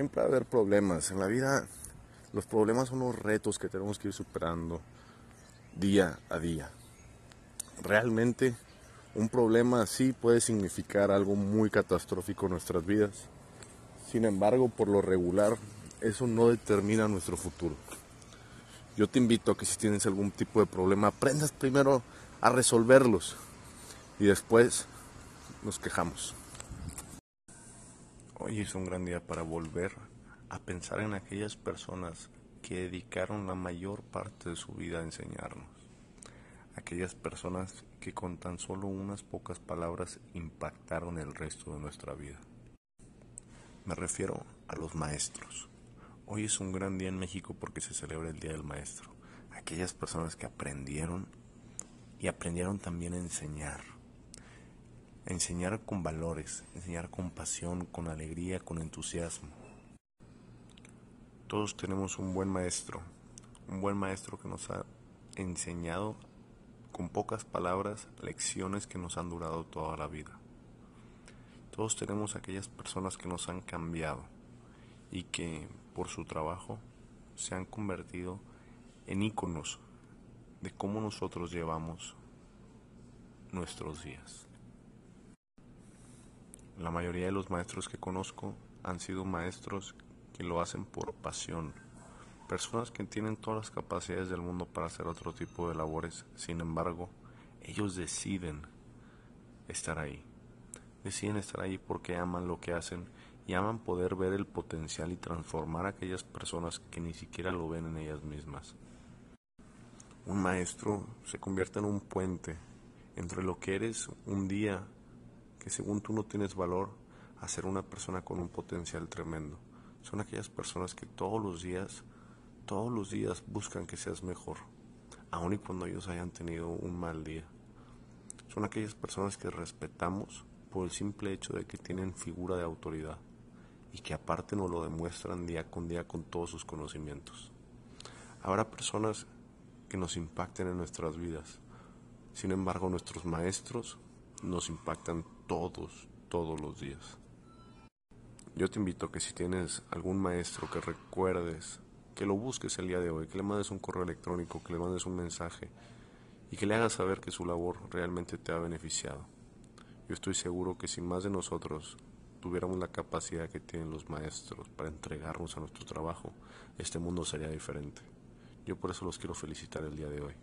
siempre va a haber problemas. En la vida los problemas son los retos que tenemos que ir superando día a día. Realmente un problema así puede significar algo muy catastrófico en nuestras vidas. Sin embargo, por lo regular, eso no determina nuestro futuro. Yo te invito a que si tienes algún tipo de problema, aprendas primero a resolverlos y después nos quejamos. Hoy es un gran día para volver a pensar en aquellas personas que dedicaron la mayor parte de su vida a enseñarnos. Aquellas personas que con tan solo unas pocas palabras impactaron el resto de nuestra vida. Me refiero a los maestros. Hoy es un gran día en México porque se celebra el Día del Maestro. Aquellas personas que aprendieron y aprendieron también a enseñar enseñar con valores, enseñar con pasión, con alegría, con entusiasmo. Todos tenemos un buen maestro, un buen maestro que nos ha enseñado con pocas palabras lecciones que nos han durado toda la vida. Todos tenemos aquellas personas que nos han cambiado y que por su trabajo se han convertido en íconos de cómo nosotros llevamos nuestros días. La mayoría de los maestros que conozco han sido maestros que lo hacen por pasión. Personas que tienen todas las capacidades del mundo para hacer otro tipo de labores. Sin embargo, ellos deciden estar ahí. Deciden estar ahí porque aman lo que hacen y aman poder ver el potencial y transformar a aquellas personas que ni siquiera lo ven en ellas mismas. Un maestro se convierte en un puente entre lo que eres un día que según tú no tienes valor a ser una persona con un potencial tremendo. Son aquellas personas que todos los días, todos los días buscan que seas mejor, aun y cuando ellos hayan tenido un mal día. Son aquellas personas que respetamos por el simple hecho de que tienen figura de autoridad y que aparte nos lo demuestran día con día con todos sus conocimientos. Habrá personas que nos impacten en nuestras vidas. Sin embargo, nuestros maestros nos impactan todos, todos los días. Yo te invito a que si tienes algún maestro que recuerdes, que lo busques el día de hoy, que le mandes un correo electrónico, que le mandes un mensaje y que le hagas saber que su labor realmente te ha beneficiado. Yo estoy seguro que si más de nosotros tuviéramos la capacidad que tienen los maestros para entregarnos a nuestro trabajo, este mundo sería diferente. Yo por eso los quiero felicitar el día de hoy.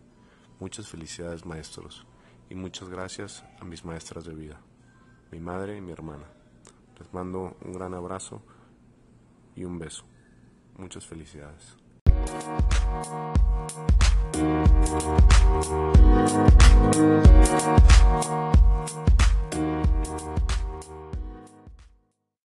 Muchas felicidades maestros y muchas gracias a mis maestras de vida, mi madre y mi hermana. Les mando un gran abrazo y un beso. Muchas felicidades.